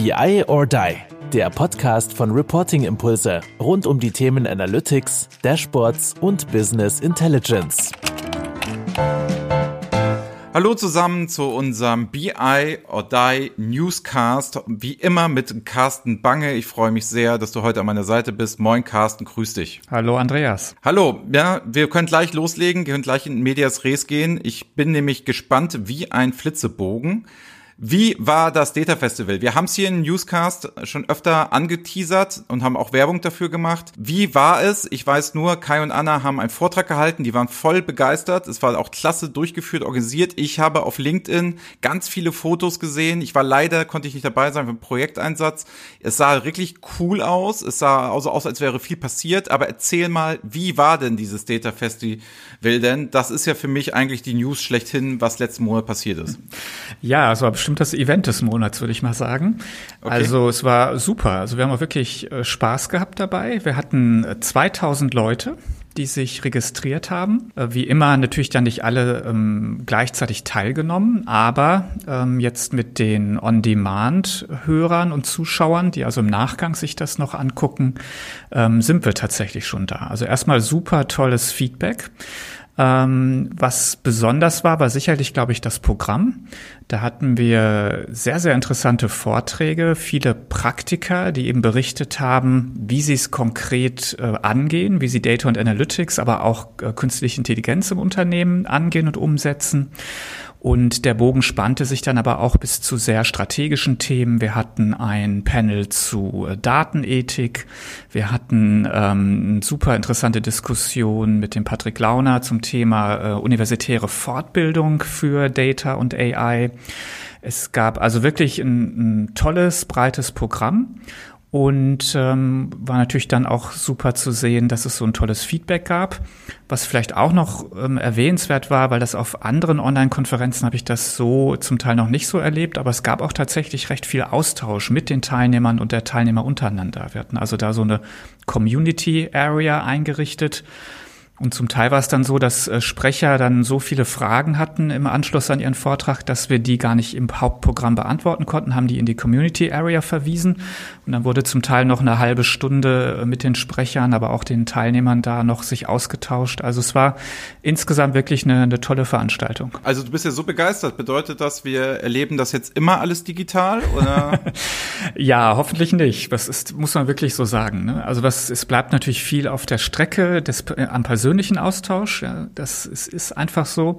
BI or Die, der Podcast von Reporting Impulse rund um die Themen Analytics, Dashboards und Business Intelligence. Hallo zusammen zu unserem BI or Die Newscast. Wie immer mit Carsten Bange. Ich freue mich sehr, dass du heute an meiner Seite bist. Moin Carsten, grüß dich. Hallo Andreas. Hallo, ja, wir können gleich loslegen, wir können gleich in Medias Res gehen. Ich bin nämlich gespannt wie ein Flitzebogen. Wie war das Data Festival? Wir haben es hier in Newscast schon öfter angeteasert und haben auch Werbung dafür gemacht. Wie war es? Ich weiß nur, Kai und Anna haben einen Vortrag gehalten, die waren voll begeistert. Es war auch klasse durchgeführt, organisiert. Ich habe auf LinkedIn ganz viele Fotos gesehen. Ich war leider, konnte ich nicht dabei sein für einen Projekteinsatz. Es sah wirklich cool aus. Es sah also aus, als wäre viel passiert. Aber erzähl mal, wie war denn dieses Data Festival denn? Das ist ja für mich eigentlich die News schlechthin, was letzten Monat passiert ist. Ja, also bestimmt das Event des Monats, würde ich mal sagen. Okay. Also es war super. Also wir haben auch wirklich äh, Spaß gehabt dabei. Wir hatten 2000 äh, Leute die sich registriert haben. Äh, wie immer natürlich dann nicht alle ähm, gleichzeitig teilgenommen, aber ähm, jetzt mit den On-Demand-Hörern und Zuschauern, die also im Nachgang sich das noch angucken, ähm, sind wir tatsächlich schon da. Also erstmal super tolles Feedback. Ähm, was besonders war, war sicherlich, glaube ich, das Programm. Da hatten wir sehr, sehr interessante Vorträge, viele Praktiker, die eben berichtet haben, wie sie es konkret äh, angehen, wie sie Data und Analytics, aber auch äh, künstliche Intelligenz im Unternehmen angehen und umsetzen. Und der Bogen spannte sich dann aber auch bis zu sehr strategischen Themen. Wir hatten ein Panel zu äh, Datenethik. Wir hatten ähm, eine super interessante Diskussion mit dem Patrick Launer zum Thema äh, universitäre Fortbildung für Data und AI. Es gab also wirklich ein, ein tolles, breites Programm. Und ähm, war natürlich dann auch super zu sehen, dass es so ein tolles Feedback gab. Was vielleicht auch noch ähm, erwähnenswert war, weil das auf anderen Online-Konferenzen habe ich das so zum Teil noch nicht so erlebt, aber es gab auch tatsächlich recht viel Austausch mit den Teilnehmern und der Teilnehmer untereinander. Wir hatten also da so eine Community Area eingerichtet und zum Teil war es dann so, dass äh, Sprecher dann so viele Fragen hatten im Anschluss an ihren Vortrag, dass wir die gar nicht im Hauptprogramm beantworten konnten, haben die in die Community Area verwiesen. Und dann wurde zum Teil noch eine halbe Stunde äh, mit den Sprechern, aber auch den Teilnehmern da noch sich ausgetauscht. Also es war insgesamt wirklich eine, eine tolle Veranstaltung. Also du bist ja so begeistert. Bedeutet das, wir erleben das jetzt immer alles digital? Oder? ja, hoffentlich nicht. Das ist, muss man wirklich so sagen. Ne? Also was, es bleibt natürlich viel auf der Strecke des, äh, am persönlichen persönlichen Austausch. Ja, das ist, ist einfach so.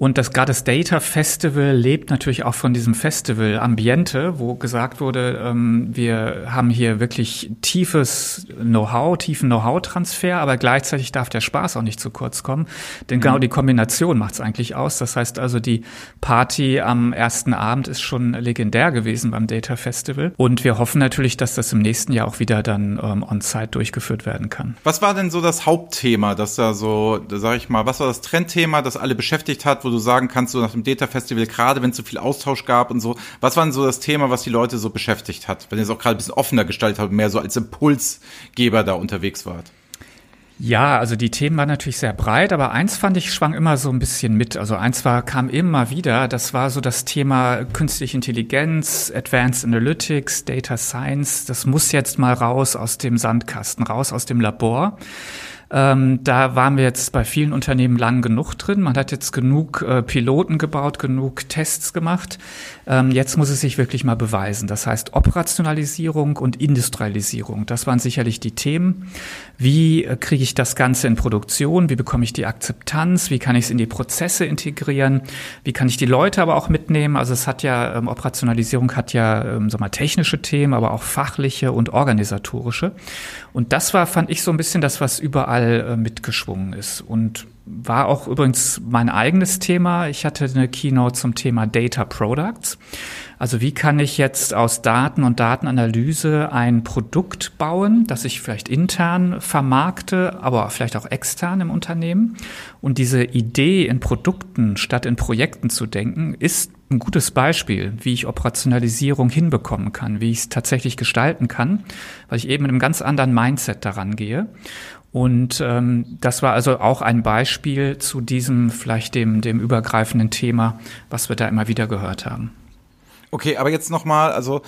Und das gerade das Data Festival lebt natürlich auch von diesem Festival Ambiente, wo gesagt wurde, ähm, wir haben hier wirklich tiefes Know-how, tiefen Know-how-Transfer, aber gleichzeitig darf der Spaß auch nicht zu kurz kommen. Denn mhm. genau die Kombination macht es eigentlich aus. Das heißt also, die Party am ersten Abend ist schon legendär gewesen beim Data Festival. Und wir hoffen natürlich, dass das im nächsten Jahr auch wieder dann ähm, on-site durchgeführt werden kann. Was war denn so das Hauptthema, das da so, sag ich mal, was war das Trendthema, das alle beschäftigt hat, wo du sagen kannst, so nach dem Data Festival, gerade wenn es so viel Austausch gab und so, was war denn so das Thema, was die Leute so beschäftigt hat, wenn ihr es auch gerade ein bisschen offener gestaltet habt, mehr so als Impulsgeber da unterwegs wart? Ja, also die Themen waren natürlich sehr breit, aber eins fand ich schwang immer so ein bisschen mit. Also eins war, kam immer wieder, das war so das Thema künstliche Intelligenz, Advanced Analytics, Data Science. Das muss jetzt mal raus aus dem Sandkasten, raus aus dem Labor. Ähm, da waren wir jetzt bei vielen Unternehmen lang genug drin. Man hat jetzt genug äh, Piloten gebaut, genug Tests gemacht. Ähm, jetzt muss es sich wirklich mal beweisen. Das heißt Operationalisierung und Industrialisierung. Das waren sicherlich die Themen. Wie äh, kriege ich das Ganze in Produktion? Wie bekomme ich die Akzeptanz? Wie kann ich es in die Prozesse integrieren? Wie kann ich die Leute aber auch mitnehmen? Also es hat ja, ähm, Operationalisierung hat ja, ähm, sag mal, technische Themen, aber auch fachliche und organisatorische. Und das war, fand ich so ein bisschen das, was überall äh, mitgeschwungen ist. Und war auch übrigens mein eigenes Thema. Ich hatte eine Keynote zum Thema Data Products. Also wie kann ich jetzt aus Daten und Datenanalyse ein Produkt bauen, das ich vielleicht intern vermarkte, aber vielleicht auch extern im Unternehmen? Und diese Idee in Produkten statt in Projekten zu denken, ist ein gutes Beispiel, wie ich Operationalisierung hinbekommen kann, wie ich es tatsächlich gestalten kann, weil ich eben mit einem ganz anderen Mindset daran gehe. Und ähm, das war also auch ein Beispiel zu diesem vielleicht dem, dem übergreifenden Thema, was wir da immer wieder gehört haben. Okay, aber jetzt nochmal, also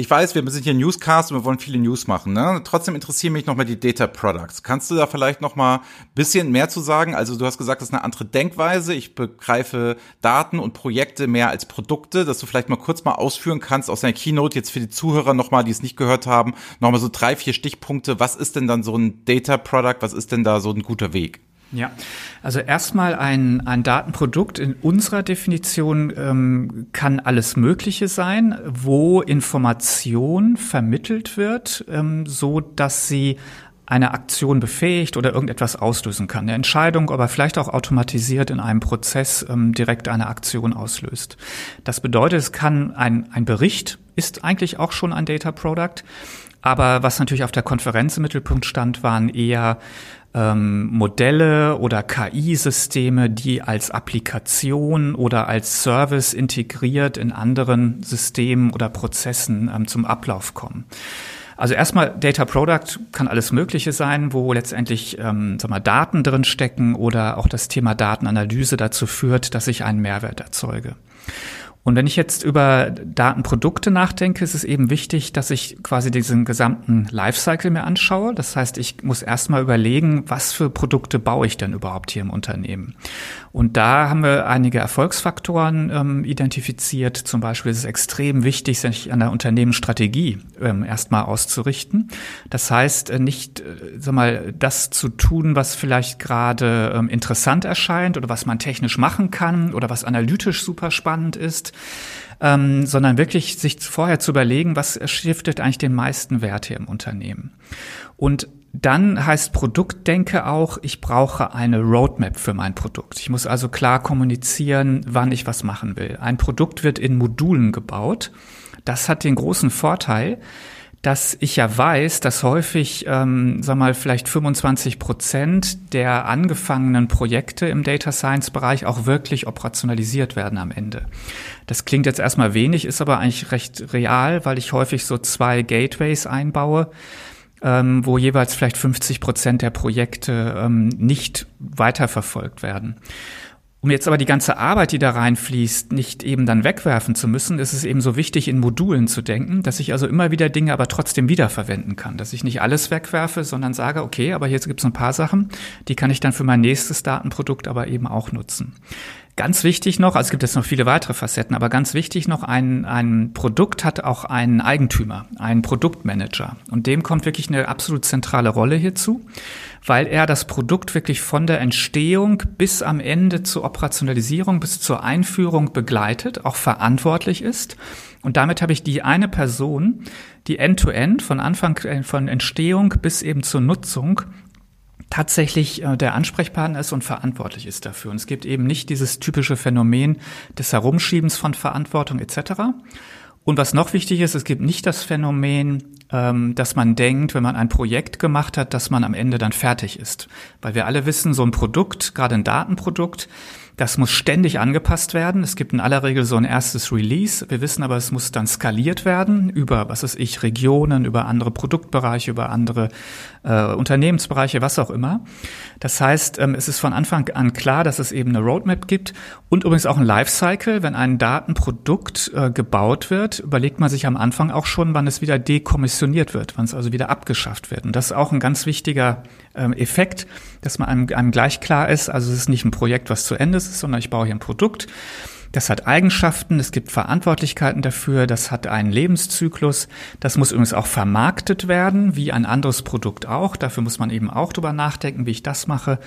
ich weiß, wir sind hier Newscast und wir wollen viele News machen. Ne? Trotzdem interessieren mich nochmal die Data Products. Kannst du da vielleicht nochmal bisschen mehr zu sagen? Also du hast gesagt, das ist eine andere Denkweise. Ich begreife Daten und Projekte mehr als Produkte, dass du vielleicht mal kurz mal ausführen kannst aus deiner Keynote jetzt für die Zuhörer nochmal, die es nicht gehört haben, nochmal so drei, vier Stichpunkte. Was ist denn dann so ein Data Product? Was ist denn da so ein guter Weg? Ja, also erstmal ein, ein Datenprodukt in unserer Definition ähm, kann alles Mögliche sein, wo Information vermittelt wird, ähm, so dass sie eine Aktion befähigt oder irgendetwas auslösen kann. Eine Entscheidung, aber vielleicht auch automatisiert in einem Prozess ähm, direkt eine Aktion auslöst. Das bedeutet, es kann ein, ein Bericht, ist eigentlich auch schon ein Data Product, aber was natürlich auf der Konferenz im Mittelpunkt stand, waren eher ähm, Modelle oder KI-Systeme, die als Applikation oder als Service integriert in anderen Systemen oder Prozessen ähm, zum Ablauf kommen. Also erstmal Data Product kann alles Mögliche sein, wo letztendlich ähm, sag mal, Daten drin stecken oder auch das Thema Datenanalyse dazu führt, dass ich einen Mehrwert erzeuge. Und wenn ich jetzt über Datenprodukte nachdenke, ist es eben wichtig, dass ich quasi diesen gesamten Lifecycle mir anschaue. Das heißt, ich muss erstmal überlegen, was für Produkte baue ich denn überhaupt hier im Unternehmen. Und da haben wir einige Erfolgsfaktoren ähm, identifiziert. Zum Beispiel ist es extrem wichtig, sich an der Unternehmensstrategie ähm, erstmal auszurichten. Das heißt, äh, nicht, äh, sag mal, das zu tun, was vielleicht gerade ähm, interessant erscheint oder was man technisch machen kann oder was analytisch super spannend ist, ähm, sondern wirklich sich vorher zu überlegen, was stiftet eigentlich den meisten Wert hier im Unternehmen. Und dann heißt Produktdenke auch, ich brauche eine Roadmap für mein Produkt. Ich muss also klar kommunizieren, wann ich was machen will. Ein Produkt wird in Modulen gebaut. Das hat den großen Vorteil, dass ich ja weiß, dass häufig, ähm, sag mal, vielleicht 25 Prozent der angefangenen Projekte im Data Science Bereich auch wirklich operationalisiert werden am Ende. Das klingt jetzt erstmal wenig, ist aber eigentlich recht real, weil ich häufig so zwei Gateways einbaue, ähm, wo jeweils vielleicht 50 Prozent der Projekte ähm, nicht weiterverfolgt werden. Um jetzt aber die ganze Arbeit, die da reinfließt, nicht eben dann wegwerfen zu müssen, ist es eben so wichtig, in Modulen zu denken, dass ich also immer wieder Dinge aber trotzdem wiederverwenden kann. Dass ich nicht alles wegwerfe, sondern sage, okay, aber hier gibt es ein paar Sachen, die kann ich dann für mein nächstes Datenprodukt aber eben auch nutzen. Ganz wichtig noch, also es gibt jetzt noch viele weitere Facetten, aber ganz wichtig noch, ein, ein Produkt hat auch einen Eigentümer, einen Produktmanager. Und dem kommt wirklich eine absolut zentrale Rolle hierzu, weil er das Produkt wirklich von der Entstehung bis am Ende zur Operationalisierung, bis zur Einführung begleitet, auch verantwortlich ist. Und damit habe ich die eine Person, die end-to-end -End von Anfang äh, von Entstehung bis eben zur Nutzung tatsächlich äh, der Ansprechpartner ist und verantwortlich ist dafür. Und es gibt eben nicht dieses typische Phänomen des Herumschiebens von Verantwortung etc. Und was noch wichtig ist, es gibt nicht das Phänomen, ähm, dass man denkt, wenn man ein Projekt gemacht hat, dass man am Ende dann fertig ist. Weil wir alle wissen, so ein Produkt, gerade ein Datenprodukt, das muss ständig angepasst werden. Es gibt in aller Regel so ein erstes Release. Wir wissen aber, es muss dann skaliert werden über, was ist ich, Regionen, über andere Produktbereiche, über andere äh, Unternehmensbereiche, was auch immer. Das heißt, ähm, es ist von Anfang an klar, dass es eben eine Roadmap gibt und übrigens auch ein Lifecycle. Wenn ein Datenprodukt äh, gebaut wird, überlegt man sich am Anfang auch schon, wann es wieder dekommissioniert wird, wann es also wieder abgeschafft wird. Und das ist auch ein ganz wichtiger ähm, Effekt, dass man einem, einem gleich klar ist, also es ist nicht ein Projekt, was zu Ende ist, sondern ich baue hier ein Produkt. Das hat Eigenschaften, es gibt Verantwortlichkeiten dafür, das hat einen Lebenszyklus. Das muss übrigens auch vermarktet werden, wie ein anderes Produkt auch. Dafür muss man eben auch drüber nachdenken, wie ich das mache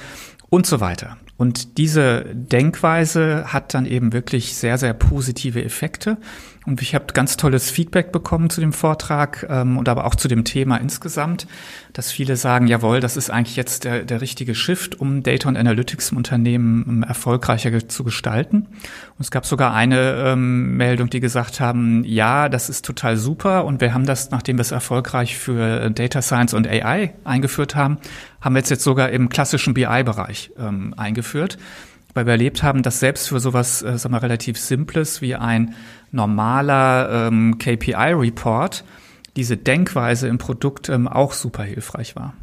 und so weiter. Und diese Denkweise hat dann eben wirklich sehr, sehr positive Effekte. Und ich habe ganz tolles Feedback bekommen zu dem Vortrag ähm, und aber auch zu dem Thema insgesamt, dass viele sagen, jawohl, das ist eigentlich jetzt der, der richtige Shift, um Data und Analytics im Unternehmen ähm, erfolgreicher zu gestalten. Und es gab sogar eine ähm, Meldung, die gesagt haben, ja, das ist total super und wir haben das, nachdem wir es erfolgreich für Data Science und AI eingeführt haben, haben wir jetzt, jetzt sogar im klassischen BI-Bereich ähm, eingeführt weil wir erlebt haben, dass selbst für sowas, äh, sagen wir, relativ Simples wie ein normaler ähm, KPI-Report diese Denkweise im Produkt ähm, auch super hilfreich war.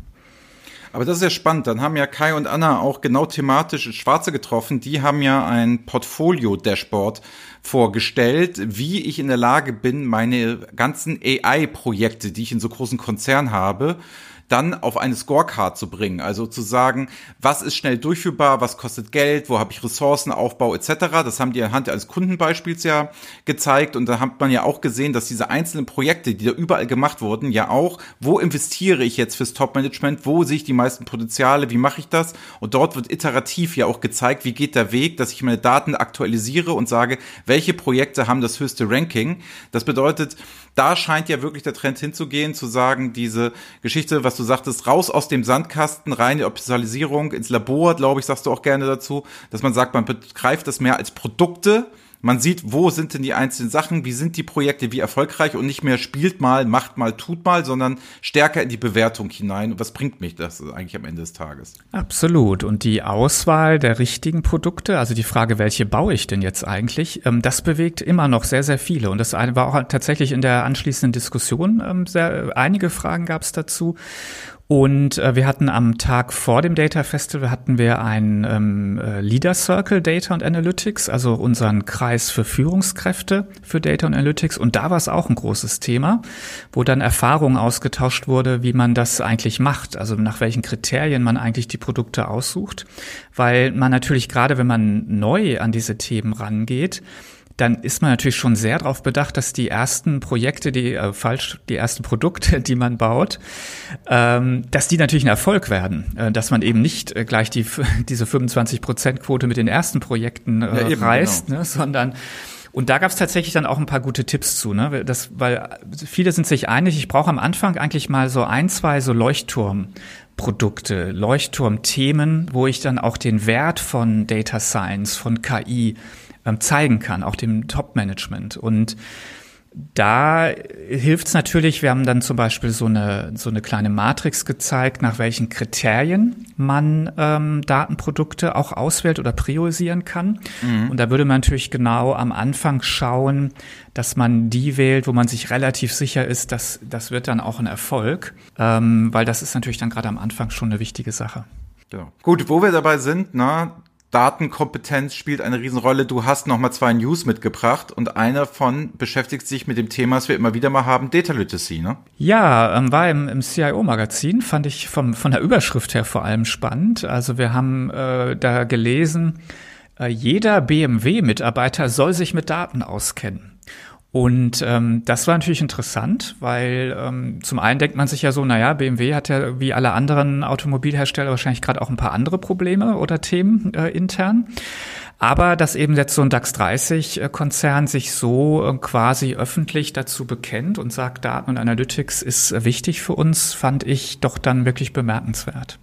Aber das ist ja spannend. Dann haben ja Kai und Anna auch genau thematisch Schwarze getroffen. Die haben ja ein Portfolio-Dashboard vorgestellt, wie ich in der Lage bin, meine ganzen AI-Projekte, die ich in so großen Konzernen habe, dann auf eine Scorecard zu bringen. Also zu sagen, was ist schnell durchführbar, was kostet Geld, wo habe ich Ressourcenaufbau etc. Das haben die anhand eines Kundenbeispiels ja gezeigt und da hat man ja auch gesehen, dass diese einzelnen Projekte, die da überall gemacht wurden, ja auch, wo investiere ich jetzt fürs Top-Management, wo sehe ich die meisten Potenziale, wie mache ich das? Und dort wird iterativ ja auch gezeigt, wie geht der Weg, dass ich meine Daten aktualisiere und sage, welche Projekte haben das höchste Ranking. Das bedeutet, da scheint ja wirklich der Trend hinzugehen, zu sagen, diese Geschichte, was du sagtest, raus aus dem Sandkasten, reine Optimalisierung ins Labor, glaube ich, sagst du auch gerne dazu, dass man sagt, man begreift das mehr als Produkte man sieht, wo sind denn die einzelnen Sachen, wie sind die Projekte, wie erfolgreich und nicht mehr spielt mal, macht mal, tut mal, sondern stärker in die Bewertung hinein. Was bringt mich das eigentlich am Ende des Tages? Absolut. Und die Auswahl der richtigen Produkte, also die Frage, welche baue ich denn jetzt eigentlich, ähm, das bewegt immer noch sehr, sehr viele. Und das war auch tatsächlich in der anschließenden Diskussion ähm, sehr, einige Fragen gab es dazu. Und äh, wir hatten am Tag vor dem Data Festival hatten wir ein ähm, äh, Leader Circle Data und Analytics, also unseren Kreis für Führungskräfte für Data und Analytics. Und da war es auch ein großes Thema, wo dann Erfahrungen ausgetauscht wurde, wie man das eigentlich macht, also nach welchen Kriterien man eigentlich die Produkte aussucht. Weil man natürlich gerade, wenn man neu an diese Themen rangeht, dann ist man natürlich schon sehr darauf bedacht, dass die ersten Projekte, die äh, falsch, die ersten Produkte, die man baut, ähm, dass die natürlich ein Erfolg werden, äh, dass man eben nicht äh, gleich die diese 25 Prozent Quote mit den ersten Projekten äh, ja, eben, reißt, genau. ne, sondern und da gab es tatsächlich dann auch ein paar gute Tipps zu, ne? Das, weil viele sind sich einig, ich brauche am Anfang eigentlich mal so ein, zwei so Leuchtturmprodukte, Leuchtturmthemen, wo ich dann auch den Wert von Data Science, von KI zeigen kann, auch dem Top-Management. Und da hilft es natürlich, wir haben dann zum Beispiel so eine, so eine kleine Matrix gezeigt, nach welchen Kriterien man ähm, Datenprodukte auch auswählt oder priorisieren kann. Mhm. Und da würde man natürlich genau am Anfang schauen, dass man die wählt, wo man sich relativ sicher ist, dass das wird dann auch ein Erfolg, ähm, weil das ist natürlich dann gerade am Anfang schon eine wichtige Sache. Ja. Gut, wo wir dabei sind, na, Datenkompetenz spielt eine Riesenrolle. Du hast noch mal zwei News mitgebracht und einer von beschäftigt sich mit dem Thema, das wir immer wieder mal haben, Data Literacy, ne? Ja, ähm, war im, im CIO-Magazin, fand ich vom, von der Überschrift her vor allem spannend. Also wir haben äh, da gelesen, äh, jeder BMW-Mitarbeiter soll sich mit Daten auskennen. Und ähm, das war natürlich interessant, weil ähm, zum einen denkt man sich ja so, naja, BMW hat ja wie alle anderen Automobilhersteller wahrscheinlich gerade auch ein paar andere Probleme oder Themen äh, intern. Aber dass eben jetzt so ein DAX 30 Konzern sich so äh, quasi öffentlich dazu bekennt und sagt, Daten und Analytics ist wichtig für uns, fand ich doch dann wirklich bemerkenswert.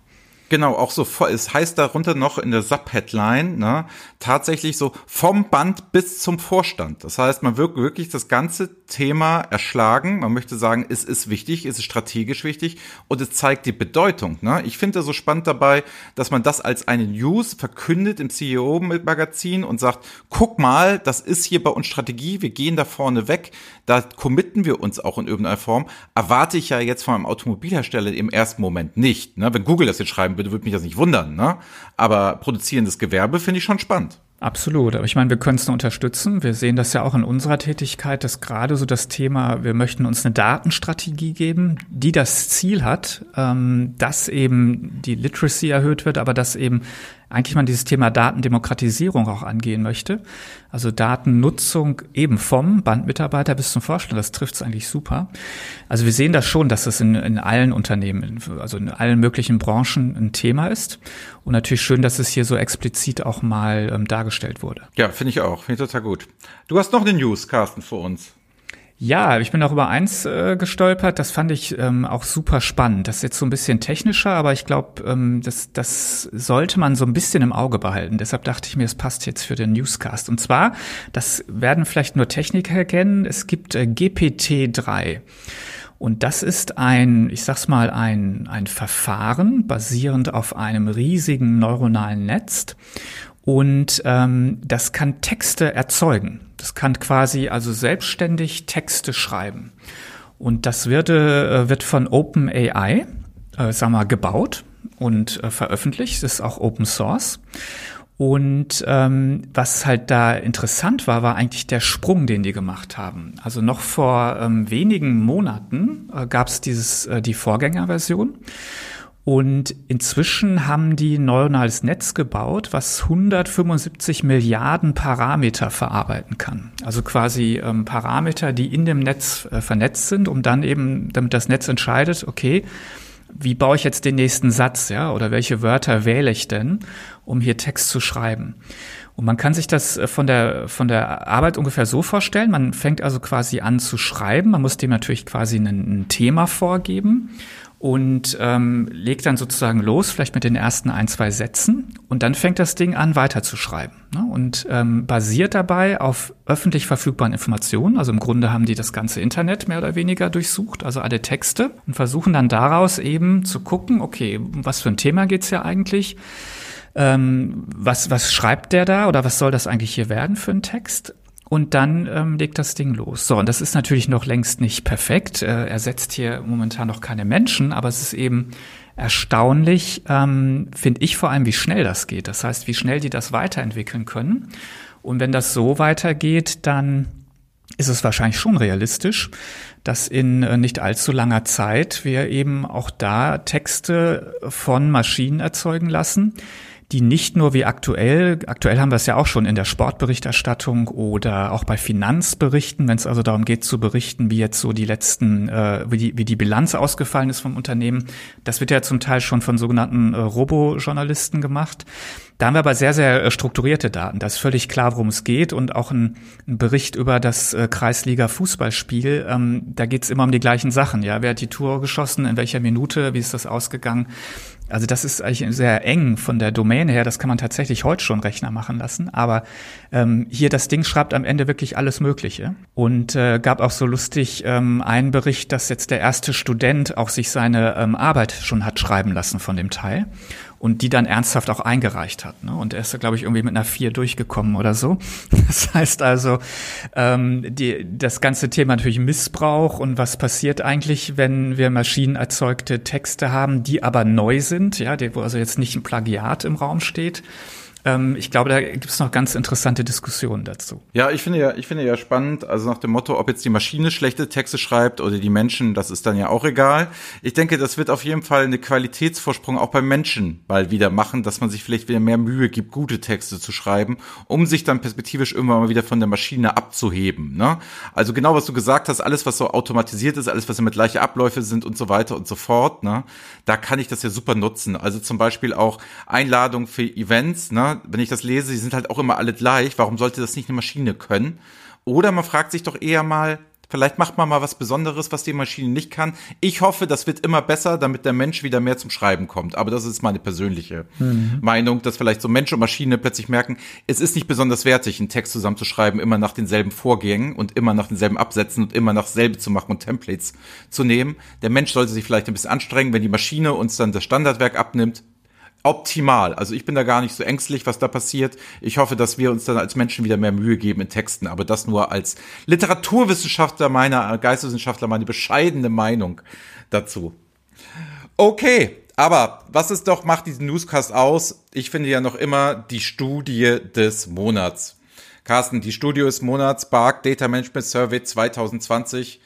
Genau, auch so, es heißt darunter noch in der Sub-Headline, ne, tatsächlich so vom Band bis zum Vorstand. Das heißt, man wird wirklich das ganze Thema erschlagen. Man möchte sagen, es ist wichtig, es ist strategisch wichtig und es zeigt die Bedeutung. Ne? Ich finde so spannend dabei, dass man das als eine News verkündet im CEO-Magazin und sagt, guck mal, das ist hier bei uns Strategie, wir gehen da vorne weg, da committen wir uns auch in irgendeiner Form. Erwarte ich ja jetzt von einem Automobilhersteller im ersten Moment nicht. Ne? Wenn Google das jetzt schreiben würde, würde mich das nicht wundern. Ne? Aber produzierendes Gewerbe finde ich schon spannend. Absolut. Aber ich meine, wir können es nur unterstützen. Wir sehen das ja auch in unserer Tätigkeit, dass gerade so das Thema, wir möchten uns eine Datenstrategie geben, die das Ziel hat, ähm, dass eben die Literacy erhöht wird, aber dass eben eigentlich man dieses Thema Datendemokratisierung auch angehen möchte. Also Datennutzung eben vom Bandmitarbeiter bis zum Vorstand, das trifft es eigentlich super. Also wir sehen das schon, dass das in, in allen Unternehmen, also in allen möglichen Branchen ein Thema ist. Und natürlich schön, dass es hier so explizit auch mal ähm, dargestellt wurde. Ja, finde ich auch. Finde ich total gut. Du hast noch eine News, Carsten, für uns. Ja, ich bin auch über eins äh, gestolpert. Das fand ich ähm, auch super spannend. Das ist jetzt so ein bisschen technischer, aber ich glaube, ähm, das, das sollte man so ein bisschen im Auge behalten. Deshalb dachte ich mir, es passt jetzt für den Newscast. Und zwar, das werden vielleicht nur Techniker kennen, es gibt äh, GPT-3. Und das ist ein, ich sag's mal, ein, ein Verfahren basierend auf einem riesigen neuronalen Netz. Und ähm, das kann Texte erzeugen. Das kann quasi also selbstständig Texte schreiben. Und das wird, äh, wird von OpenAI, äh, sag mal, gebaut. und äh, veröffentlicht. Es ist auch Open Source. Und ähm, was halt da interessant war, war eigentlich der Sprung, den die gemacht haben. Also noch vor ähm, wenigen Monaten äh, gab es dieses äh, die Vorgängerversion. Und inzwischen haben die neuronales Netz gebaut, was 175 Milliarden Parameter verarbeiten kann. Also quasi ähm, Parameter, die in dem Netz äh, vernetzt sind, um dann eben, damit das Netz entscheidet, okay, wie baue ich jetzt den nächsten Satz, ja, oder welche Wörter wähle ich denn, um hier Text zu schreiben? Und man kann sich das äh, von der, von der Arbeit ungefähr so vorstellen. Man fängt also quasi an zu schreiben. Man muss dem natürlich quasi ein, ein Thema vorgeben und ähm, legt dann sozusagen los, vielleicht mit den ersten ein, zwei Sätzen. Und dann fängt das Ding an, weiterzuschreiben. Ne? Und ähm, basiert dabei auf öffentlich verfügbaren Informationen. Also im Grunde haben die das ganze Internet mehr oder weniger durchsucht, also alle Texte, und versuchen dann daraus eben zu gucken, okay, was für ein Thema geht's ja eigentlich? Ähm, was, was schreibt der da oder was soll das eigentlich hier werden für ein Text? Und dann ähm, legt das Ding los. So, und das ist natürlich noch längst nicht perfekt. Äh, er setzt hier momentan noch keine Menschen, aber es ist eben erstaunlich, ähm, finde ich vor allem, wie schnell das geht. Das heißt, wie schnell die das weiterentwickeln können. Und wenn das so weitergeht, dann ist es wahrscheinlich schon realistisch, dass in äh, nicht allzu langer Zeit wir eben auch da Texte von Maschinen erzeugen lassen, die nicht nur wie aktuell, aktuell haben wir es ja auch schon in der Sportberichterstattung oder auch bei Finanzberichten, wenn es also darum geht zu berichten, wie jetzt so die letzten, äh, wie, die, wie die Bilanz ausgefallen ist vom Unternehmen, das wird ja zum Teil schon von sogenannten äh, Robo-Journalisten gemacht. Da haben wir aber sehr, sehr äh, strukturierte Daten. Da ist völlig klar, worum es geht und auch ein, ein Bericht über das äh, Kreisliga-Fußballspiel. Ähm, da geht es immer um die gleichen Sachen. Ja, wer hat die Tour geschossen, in welcher Minute, wie ist das ausgegangen? Also das ist eigentlich sehr eng von der Domäne her. Das kann man tatsächlich heute schon Rechner machen lassen. Aber ähm, hier das Ding schreibt am Ende wirklich alles Mögliche. Und äh, gab auch so lustig ähm, einen Bericht, dass jetzt der erste Student auch sich seine ähm, Arbeit schon hat schreiben lassen von dem Teil und die dann ernsthaft auch eingereicht hat. Ne? Und er ist, glaube ich, irgendwie mit einer vier durchgekommen oder so. Das heißt also, ähm, die, das ganze Thema natürlich Missbrauch und was passiert eigentlich, wenn wir maschinenerzeugte Texte haben, die aber neu sind, ja, wo also jetzt nicht ein Plagiat im Raum steht ähm, ich glaube, da gibt es noch ganz interessante Diskussionen dazu. Ja, ich finde ja, ich finde ja spannend, also nach dem Motto, ob jetzt die Maschine schlechte Texte schreibt oder die Menschen, das ist dann ja auch egal. Ich denke, das wird auf jeden Fall eine Qualitätsvorsprung auch beim Menschen mal wieder machen, dass man sich vielleicht wieder mehr Mühe gibt, gute Texte zu schreiben, um sich dann perspektivisch irgendwann mal wieder von der Maschine abzuheben. Ne? Also genau, was du gesagt hast, alles, was so automatisiert ist, alles, was immer gleiche Abläufe sind und so weiter und so fort, ne? da kann ich das ja super nutzen. Also zum Beispiel auch Einladungen für Events, ne? Wenn ich das lese, die sind halt auch immer alle gleich. Warum sollte das nicht eine Maschine können? Oder man fragt sich doch eher mal, vielleicht macht man mal was Besonderes, was die Maschine nicht kann. Ich hoffe, das wird immer besser, damit der Mensch wieder mehr zum Schreiben kommt. Aber das ist meine persönliche mhm. Meinung, dass vielleicht so Mensch und Maschine plötzlich merken, es ist nicht besonders wertig, einen Text zusammenzuschreiben, immer nach denselben Vorgängen und immer nach denselben Absätzen und immer nach selbe zu machen und Templates zu nehmen. Der Mensch sollte sich vielleicht ein bisschen anstrengen, wenn die Maschine uns dann das Standardwerk abnimmt, optimal. Also ich bin da gar nicht so ängstlich, was da passiert. Ich hoffe, dass wir uns dann als Menschen wieder mehr Mühe geben in Texten, aber das nur als Literaturwissenschaftler meiner äh, Geisteswissenschaftler meine bescheidene Meinung dazu. Okay, aber was ist doch macht diesen Newscast aus? Ich finde ja noch immer die Studie des Monats. Carsten, die Studie des Monats Bark Data Management Survey 2020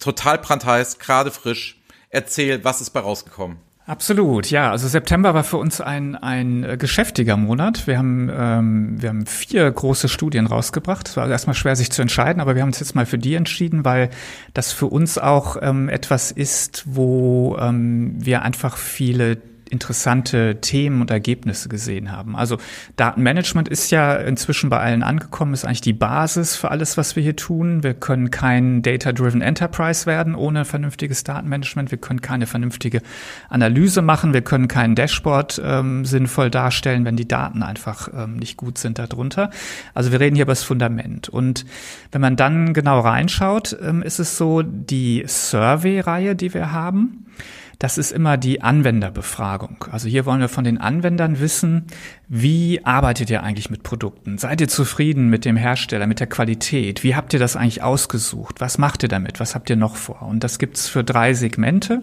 total brandheiß, gerade frisch. Erzähl, was ist bei rausgekommen? Absolut, ja. Also September war für uns ein, ein äh, geschäftiger Monat. Wir haben, ähm, wir haben vier große Studien rausgebracht. Es war erstmal schwer, sich zu entscheiden, aber wir haben uns jetzt mal für die entschieden, weil das für uns auch ähm, etwas ist, wo ähm, wir einfach viele interessante Themen und Ergebnisse gesehen haben. Also Datenmanagement ist ja inzwischen bei allen angekommen, ist eigentlich die Basis für alles, was wir hier tun. Wir können kein Data-Driven Enterprise werden ohne vernünftiges Datenmanagement. Wir können keine vernünftige Analyse machen. Wir können kein Dashboard ähm, sinnvoll darstellen, wenn die Daten einfach ähm, nicht gut sind darunter. Also wir reden hier über das Fundament. Und wenn man dann genau reinschaut, ähm, ist es so, die Survey-Reihe, die wir haben, das ist immer die Anwenderbefragung. Also hier wollen wir von den Anwendern wissen, wie arbeitet ihr eigentlich mit Produkten? Seid ihr zufrieden mit dem Hersteller, mit der Qualität? Wie habt ihr das eigentlich ausgesucht? Was macht ihr damit? Was habt ihr noch vor? Und das gibt's für drei Segmente.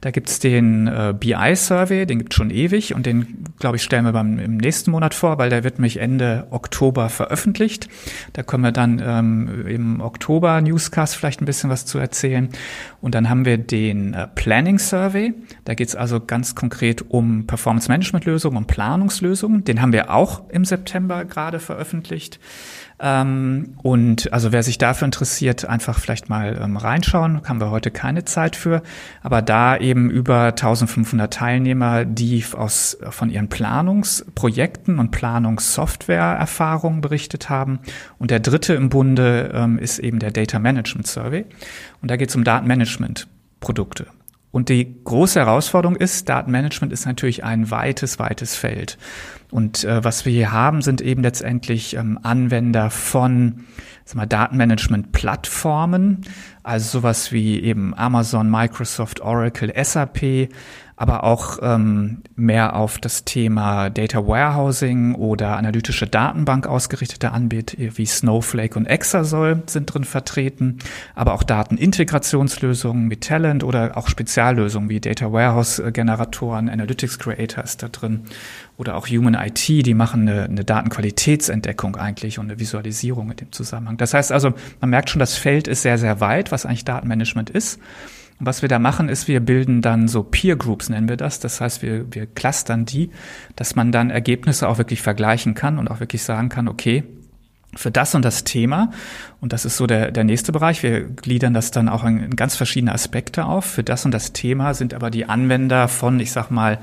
Da gibt's den äh, BI-Survey, den gibt's schon ewig und den, glaube ich, stellen wir beim, im nächsten Monat vor, weil der wird mich Ende Oktober veröffentlicht. Da können wir dann ähm, im Oktober Newscast vielleicht ein bisschen was zu erzählen. Und dann haben wir den äh, Planning Survey. Da geht's also ganz konkret um Performance-Management-Lösungen, um Planungslösungen. Den haben wir auch im September gerade veröffentlicht. Ähm, und also wer sich dafür interessiert, einfach vielleicht mal ähm, reinschauen. Haben wir heute keine Zeit für. Aber da eben über 1500 Teilnehmer, die aus, von ihren Planungsprojekten und Planungssoftware-Erfahrungen berichtet haben. Und der dritte im Bunde ähm, ist eben der Data Management Survey. Und da geht es um Datenmanagement-Produkte. Und die große Herausforderung ist, Datenmanagement ist natürlich ein weites, weites Feld. Und äh, was wir hier haben, sind eben letztendlich ähm, Anwender von Datenmanagement-Plattformen, also sowas wie eben Amazon, Microsoft, Oracle, SAP, aber auch ähm, mehr auf das Thema Data Warehousing oder analytische Datenbank ausgerichtete Anbieter wie Snowflake und Exasol sind drin vertreten, aber auch Datenintegrationslösungen wie Talent oder auch Speziallösungen wie Data Warehouse Generatoren, Analytics Creator ist da drin oder auch Human IT, die machen eine, eine Datenqualitätsentdeckung eigentlich und eine Visualisierung in dem Zusammenhang. Das heißt also, man merkt schon, das Feld ist sehr, sehr weit, was eigentlich Datenmanagement ist. Und was wir da machen, ist, wir bilden dann so Peer Groups, nennen wir das. Das heißt, wir, wir clustern die, dass man dann Ergebnisse auch wirklich vergleichen kann und auch wirklich sagen kann, okay, für das und das Thema, und das ist so der, der nächste Bereich, wir gliedern das dann auch in, in ganz verschiedene Aspekte auf. Für das und das Thema sind aber die Anwender von, ich sag mal,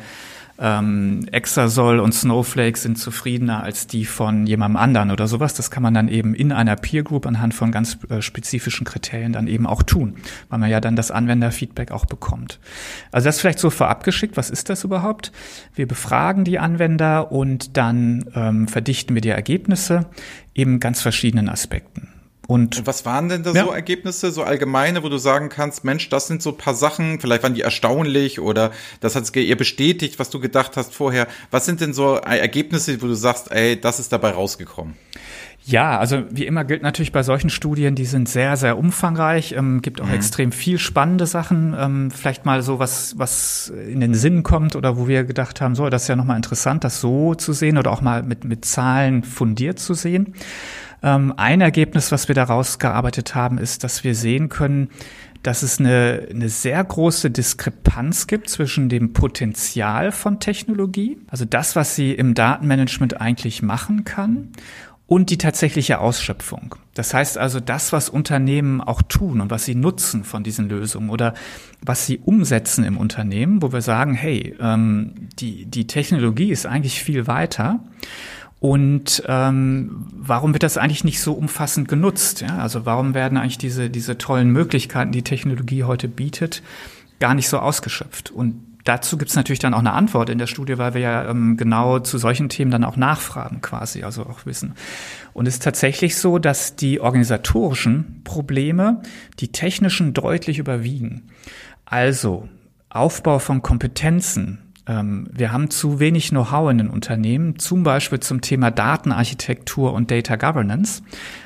ähm, Exasol und Snowflake sind zufriedener als die von jemandem anderen oder sowas. Das kann man dann eben in einer Peer Group anhand von ganz äh, spezifischen Kriterien dann eben auch tun, weil man ja dann das Anwenderfeedback auch bekommt. Also das vielleicht so vorab geschickt. Was ist das überhaupt? Wir befragen die Anwender und dann ähm, verdichten wir die Ergebnisse eben ganz verschiedenen Aspekten. Und, und, was waren denn da ja. so Ergebnisse, so allgemeine, wo du sagen kannst, Mensch, das sind so ein paar Sachen, vielleicht waren die erstaunlich oder das hat es ihr bestätigt, was du gedacht hast vorher. Was sind denn so Ergebnisse, wo du sagst, ey, das ist dabei rausgekommen? Ja, also wie immer gilt natürlich bei solchen Studien, die sind sehr, sehr umfangreich, ähm, gibt auch mhm. extrem viel spannende Sachen. Ähm, vielleicht mal so was, was in den Sinn kommt oder wo wir gedacht haben, so, das ist ja nochmal interessant, das so zu sehen oder auch mal mit, mit Zahlen fundiert zu sehen. Ähm, ein Ergebnis, was wir daraus gearbeitet haben, ist, dass wir sehen können, dass es eine, eine sehr große Diskrepanz gibt zwischen dem Potenzial von Technologie, also das, was sie im Datenmanagement eigentlich machen kann, und die tatsächliche Ausschöpfung. Das heißt also, das, was Unternehmen auch tun und was sie nutzen von diesen Lösungen oder was sie umsetzen im Unternehmen, wo wir sagen, hey, ähm, die, die Technologie ist eigentlich viel weiter. Und ähm, warum wird das eigentlich nicht so umfassend genutzt? Ja? Also warum werden eigentlich diese, diese tollen Möglichkeiten, die Technologie heute bietet, gar nicht so ausgeschöpft? Und dazu gibt es natürlich dann auch eine Antwort in der Studie, weil wir ja ähm, genau zu solchen Themen dann auch nachfragen quasi, also auch wissen. Und es ist tatsächlich so, dass die organisatorischen Probleme die technischen deutlich überwiegen. Also Aufbau von Kompetenzen, wir haben zu wenig Know-how in den Unternehmen, zum Beispiel zum Thema Datenarchitektur und Data Governance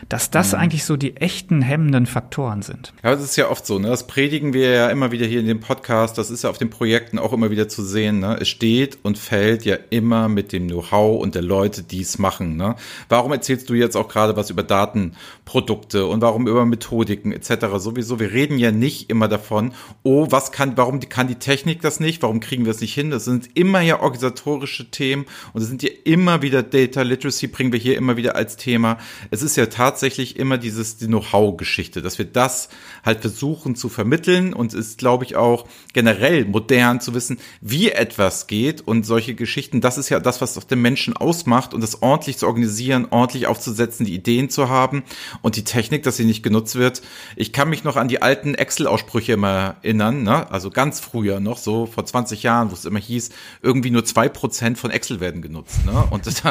dass das mhm. eigentlich so die echten hemmenden Faktoren sind. Ja, das ist ja oft so, ne? Das predigen wir ja immer wieder hier in dem Podcast, das ist ja auf den Projekten auch immer wieder zu sehen, ne? Es steht und fällt ja immer mit dem Know-how und der Leute, die es machen, ne? Warum erzählst du jetzt auch gerade was über Datenprodukte und warum über Methodiken etc. sowieso? Wir reden ja nicht immer davon, oh, was kann, warum kann die Technik das nicht? Warum kriegen wir es nicht hin? Das sind immer ja organisatorische Themen und es sind ja immer wieder Data Literacy bringen wir hier immer wieder als Thema. Es ist ja tatsächlich tatsächlich immer dieses die Know-how-Geschichte, dass wir das halt versuchen zu vermitteln und ist, glaube ich, auch generell modern zu wissen, wie etwas geht und solche Geschichten, das ist ja das, was doch den Menschen ausmacht und das ordentlich zu organisieren, ordentlich aufzusetzen, die Ideen zu haben und die Technik, dass sie nicht genutzt wird. Ich kann mich noch an die alten Excel-Aussprüche immer erinnern, ne? also ganz früher noch, so vor 20 Jahren, wo es immer hieß, irgendwie nur zwei Prozent von Excel werden genutzt. Ne? Und das,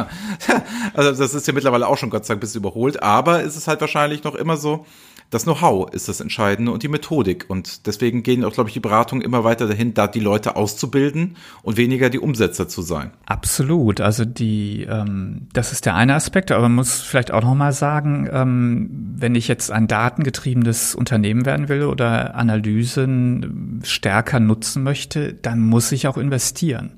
also das ist ja mittlerweile auch schon Gott sei Dank ein bisschen überholt, aber aber ist es halt wahrscheinlich noch immer so, das Know-how ist das Entscheidende und die Methodik. Und deswegen gehen auch, glaube ich, die Beratungen immer weiter dahin, da die Leute auszubilden und weniger die Umsetzer zu sein. Absolut. Also die, ähm, das ist der eine Aspekt, aber man muss vielleicht auch nochmal sagen, ähm, wenn ich jetzt ein datengetriebenes Unternehmen werden will oder Analysen stärker nutzen möchte, dann muss ich auch investieren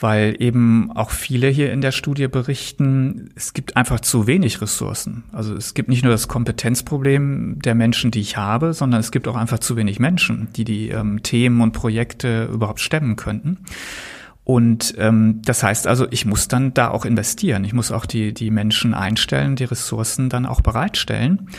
weil eben auch viele hier in der Studie berichten, es gibt einfach zu wenig Ressourcen. Also es gibt nicht nur das Kompetenzproblem der Menschen, die ich habe, sondern es gibt auch einfach zu wenig Menschen, die die ähm, Themen und Projekte überhaupt stemmen könnten. Und ähm, das heißt also, ich muss dann da auch investieren. Ich muss auch die, die Menschen einstellen, die Ressourcen dann auch bereitstellen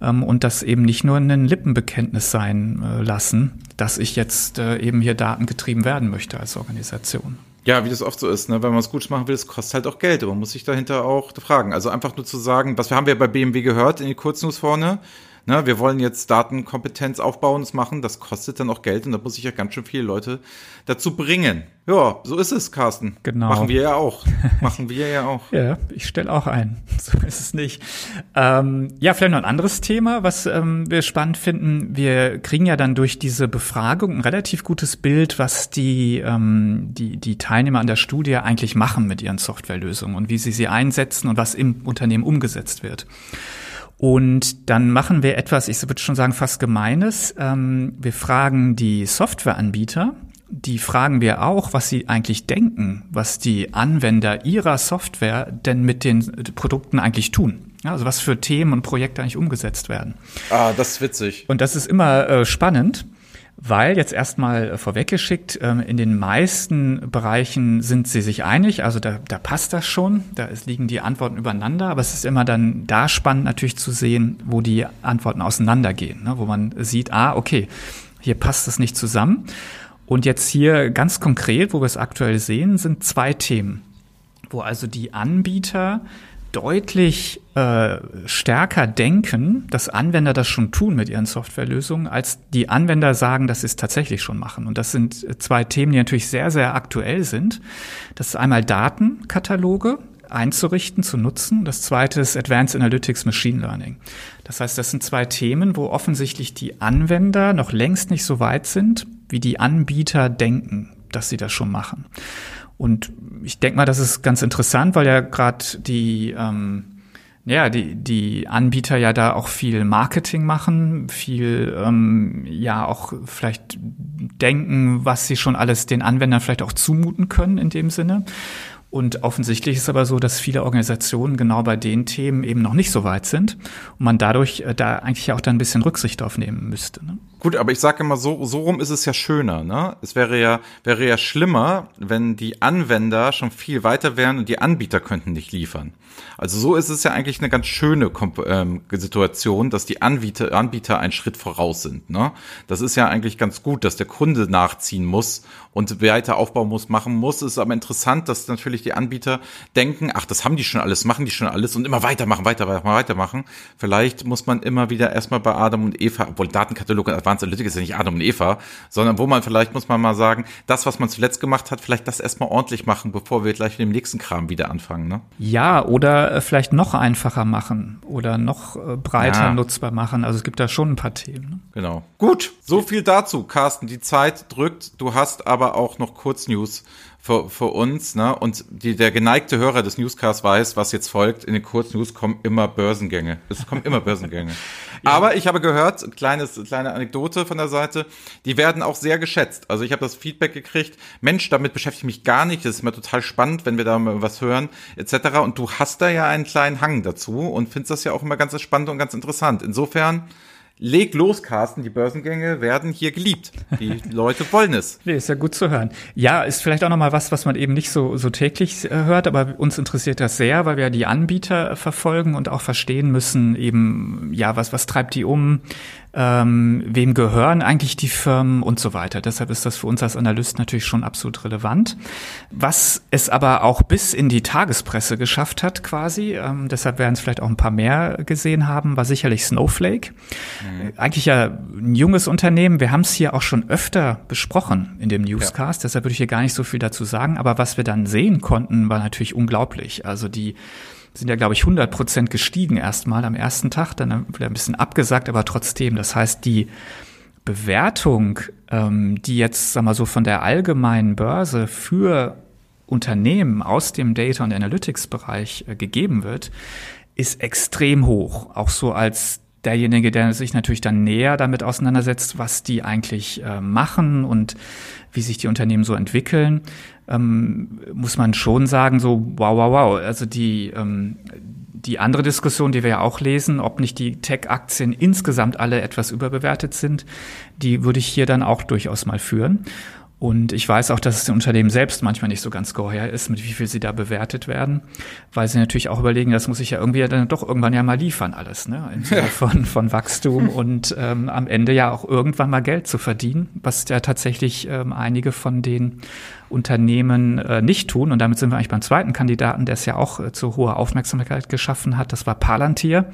ähm, und das eben nicht nur ein Lippenbekenntnis sein äh, lassen, dass ich jetzt äh, eben hier datengetrieben werden möchte als Organisation. Ja, wie das oft so ist, ne? wenn man es gut machen will, es kostet halt auch Geld. Und man muss sich dahinter auch fragen. Also einfach nur zu sagen, was haben wir bei BMW gehört in den Kurznews vorne, ne, wir wollen jetzt Datenkompetenz aufbauen, das machen, das kostet dann auch Geld und da muss ich ja ganz schön viele Leute dazu bringen. Ja, so ist es, Carsten. Genau. Machen wir ja auch. Machen wir ja auch. ja, ich stelle auch ein. So ist es nicht. Ähm, ja, vielleicht noch ein anderes Thema, was ähm, wir spannend finden. Wir kriegen ja dann durch diese Befragung ein relativ gutes Bild, was die, ähm, die, die Teilnehmer an der Studie eigentlich machen mit ihren Softwarelösungen und wie sie sie einsetzen und was im Unternehmen umgesetzt wird. Und dann machen wir etwas, ich würde schon sagen, fast Gemeines. Ähm, wir fragen die Softwareanbieter, die fragen wir auch, was sie eigentlich denken, was die Anwender ihrer Software denn mit den Produkten eigentlich tun. Also was für Themen und Projekte eigentlich umgesetzt werden. Ah, das ist witzig. Und das ist immer äh, spannend. Weil jetzt erstmal vorweggeschickt, ähm, in den meisten Bereichen sind sie sich einig, also da, da passt das schon, da liegen die Antworten übereinander, aber es ist immer dann da spannend natürlich zu sehen, wo die Antworten auseinandergehen, ne? wo man sieht, ah, okay, hier passt es nicht zusammen. Und jetzt hier ganz konkret, wo wir es aktuell sehen, sind zwei Themen, wo also die Anbieter deutlich äh, stärker denken, dass Anwender das schon tun mit ihren Softwarelösungen, als die Anwender sagen, dass sie es tatsächlich schon machen. Und das sind zwei Themen, die natürlich sehr, sehr aktuell sind. Das ist einmal Datenkataloge einzurichten, zu nutzen. Das zweite ist Advanced Analytics Machine Learning. Das heißt, das sind zwei Themen, wo offensichtlich die Anwender noch längst nicht so weit sind, wie die Anbieter denken, dass sie das schon machen. Und ich denke mal, das ist ganz interessant, weil ja gerade die ähm, ja, die, die Anbieter ja da auch viel Marketing machen, viel ähm, ja auch vielleicht denken, was sie schon alles den Anwendern vielleicht auch zumuten können in dem Sinne. Und offensichtlich ist aber so, dass viele Organisationen genau bei den Themen eben noch nicht so weit sind und man dadurch äh, da eigentlich auch dann ein bisschen Rücksicht aufnehmen müsste. Ne? Gut, aber ich sage immer so, so rum ist es ja schöner, ne? Es wäre ja, wäre ja schlimmer, wenn die Anwender schon viel weiter wären und die Anbieter könnten nicht liefern. Also so ist es ja eigentlich eine ganz schöne Komp ähm, Situation, dass die Anbieter, Anbieter einen Schritt voraus sind, ne? Das ist ja eigentlich ganz gut, dass der Kunde nachziehen muss und weiter aufbauen muss, machen muss. Es ist aber interessant, dass natürlich die Anbieter denken, ach, das haben die schon alles, machen die schon alles und immer weitermachen, weiter, weiter, weitermachen. Vielleicht muss man immer wieder erstmal bei Adam und Eva, obwohl Datenkatalog und Advanced Analytics ist ja nicht Adam und Eva, sondern wo man vielleicht muss man mal sagen, das, was man zuletzt gemacht hat, vielleicht das erstmal ordentlich machen, bevor wir gleich mit dem nächsten Kram wieder anfangen. Ne? Ja, oder äh, vielleicht noch einfacher machen oder noch äh, breiter ja. nutzbar machen. Also es gibt da schon ein paar Themen. Ne? Genau. Gut, so viel dazu, Carsten. Die Zeit drückt. Du hast aber auch noch Kurznews für, für uns, ne? Und die, der geneigte Hörer des Newscasts weiß, was jetzt folgt. In den Kurznews kommen immer Börsengänge. Es kommen immer Börsengänge. ja. Aber ich habe gehört, kleines, kleine Anekdote von der Seite, die werden auch sehr geschätzt. Also ich habe das Feedback gekriegt, Mensch, damit beschäftige ich mich gar nicht. Das ist immer total spannend, wenn wir da mal was hören, etc. Und du hast da ja einen kleinen Hang dazu und findest das ja auch immer ganz spannend und ganz interessant. Insofern Leg los, Carsten, die Börsengänge werden hier geliebt. Die Leute wollen es. Nee, ist ja gut zu hören. Ja, ist vielleicht auch nochmal was, was man eben nicht so, so täglich äh, hört, aber uns interessiert das sehr, weil wir die Anbieter verfolgen und auch verstehen müssen, eben, ja, was, was treibt die um? ähm, wem gehören eigentlich die Firmen und so weiter. Deshalb ist das für uns als Analyst natürlich schon absolut relevant. Was es aber auch bis in die Tagespresse geschafft hat quasi, ähm, deshalb werden es vielleicht auch ein paar mehr gesehen haben, war sicherlich Snowflake. Mhm. Eigentlich ja ein junges Unternehmen. Wir haben es hier auch schon öfter besprochen in dem Newscast, ja. deshalb würde ich hier gar nicht so viel dazu sagen. Aber was wir dann sehen konnten, war natürlich unglaublich. Also die sind ja, glaube ich, 100 Prozent gestiegen erstmal am ersten Tag, dann wieder ein bisschen abgesagt, aber trotzdem. Das heißt, die Bewertung, ähm, die jetzt, sag mal so, von der allgemeinen Börse für Unternehmen aus dem Data- und Analytics-Bereich äh, gegeben wird, ist extrem hoch. Auch so als derjenige, der sich natürlich dann näher damit auseinandersetzt, was die eigentlich äh, machen und wie sich die Unternehmen so entwickeln, ähm, muss man schon sagen, so wow, wow, wow. Also die, ähm, die andere Diskussion, die wir ja auch lesen, ob nicht die Tech-Aktien insgesamt alle etwas überbewertet sind, die würde ich hier dann auch durchaus mal führen. Und ich weiß auch, dass es den Unternehmen selbst manchmal nicht so ganz geheuer ist, mit wie viel sie da bewertet werden, weil sie natürlich auch überlegen, das muss ich ja irgendwie dann doch irgendwann ja mal liefern alles, ne? Im Sinne von, von Wachstum und ähm, am Ende ja auch irgendwann mal Geld zu verdienen, was ja tatsächlich ähm, einige von den Unternehmen äh, nicht tun. Und damit sind wir eigentlich beim zweiten Kandidaten, der es ja auch äh, zu hoher Aufmerksamkeit geschaffen hat. Das war Palantir.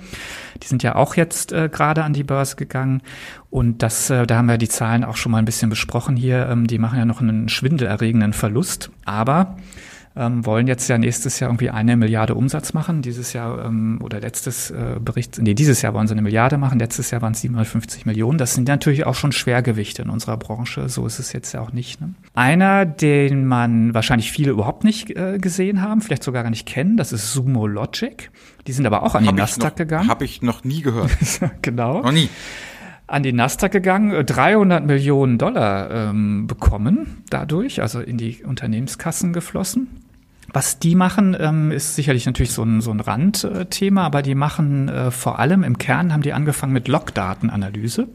Die sind ja auch jetzt äh, gerade an die Börse gegangen. Und das, äh, da haben wir die Zahlen auch schon mal ein bisschen besprochen hier. Ähm, die machen ja noch einen schwindelerregenden Verlust. Aber ähm, wollen jetzt ja nächstes Jahr irgendwie eine Milliarde Umsatz machen. Dieses Jahr ähm, oder letztes äh, Bericht, nee, dieses Jahr wollen sie eine Milliarde machen, letztes Jahr waren es 750 Millionen. Das sind natürlich auch schon Schwergewichte in unserer Branche. So ist es jetzt ja auch nicht. Ne? Einer, den man wahrscheinlich viele überhaupt nicht äh, gesehen haben, vielleicht sogar gar nicht kennen, das ist Sumo Logic. Die sind aber auch an hab die Nasdaq noch, gegangen. Habe ich noch nie gehört. genau. Noch nie an die Nasdaq gegangen, 300 Millionen Dollar ähm, bekommen dadurch, also in die Unternehmenskassen geflossen. Was die machen, ähm, ist sicherlich natürlich so ein, so ein Randthema, aber die machen äh, vor allem im Kern haben die angefangen mit Logdatenanalyse.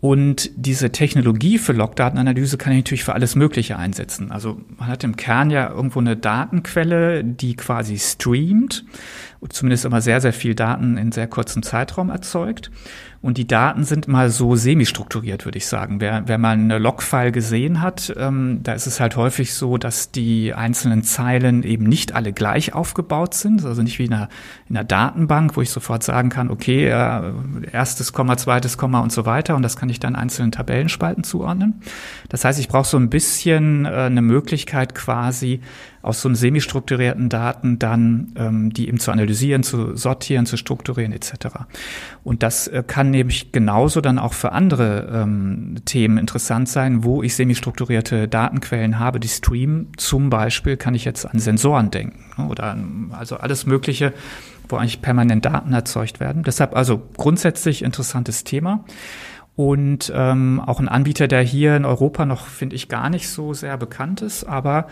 Und diese Technologie für Logdatenanalyse kann ich natürlich für alles Mögliche einsetzen. Also man hat im Kern ja irgendwo eine Datenquelle, die quasi streamt, zumindest immer sehr, sehr viel Daten in sehr kurzem Zeitraum erzeugt. Und die Daten sind mal so semi-strukturiert, würde ich sagen. Wer, wer mal eine Logfile gesehen hat, ähm, da ist es halt häufig so, dass die einzelnen Zeilen eben nicht alle gleich aufgebaut sind. Also nicht wie in einer, in einer Datenbank, wo ich sofort sagen kann, okay, äh, erstes Komma, zweites Komma und so weiter. Und das kann ich dann einzelnen Tabellenspalten zuordnen. Das heißt, ich brauche so ein bisschen äh, eine Möglichkeit quasi, aus so einem semi-strukturierten Daten dann ähm, die eben zu analysieren, zu sortieren, zu strukturieren etc. Und das äh, kann nämlich genauso dann auch für andere ähm, Themen interessant sein, wo ich semi-strukturierte Datenquellen habe, die streamen. Zum Beispiel kann ich jetzt an Sensoren denken ne, oder an, also alles Mögliche, wo eigentlich permanent Daten erzeugt werden. Deshalb also grundsätzlich interessantes Thema und ähm, auch ein Anbieter, der hier in Europa noch, finde ich, gar nicht so sehr bekannt ist, aber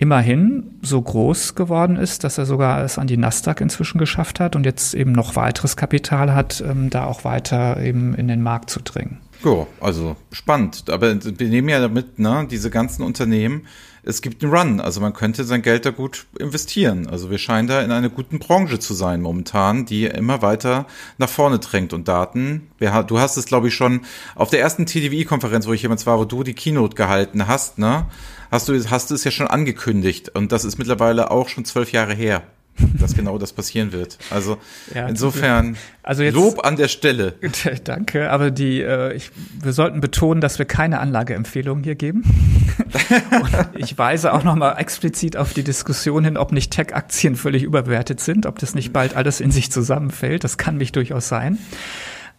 immerhin so groß geworden ist, dass er sogar es an die Nasdaq inzwischen geschafft hat und jetzt eben noch weiteres Kapital hat, ähm, da auch weiter eben in den Markt zu dringen. Ja, also spannend. Aber wir nehmen ja damit, ne, diese ganzen Unternehmen, es gibt einen Run. Also man könnte sein Geld da gut investieren. Also wir scheinen da in einer guten Branche zu sein momentan, die immer weiter nach vorne drängt. Und Daten, du hast es, glaube ich, schon auf der ersten TDWI-Konferenz, wo ich jemand war, wo du die Keynote gehalten hast, ne? hast du, hast du es ja schon angekündigt und das ist mittlerweile auch schon zwölf Jahre her, dass genau das passieren wird. Also ja, insofern also jetzt, Lob an der Stelle. Danke, aber die, äh, ich, wir sollten betonen, dass wir keine Anlageempfehlungen hier geben. ich weise auch nochmal explizit auf die Diskussion hin, ob nicht Tech-Aktien völlig überbewertet sind, ob das nicht bald alles in sich zusammenfällt. Das kann mich durchaus sein.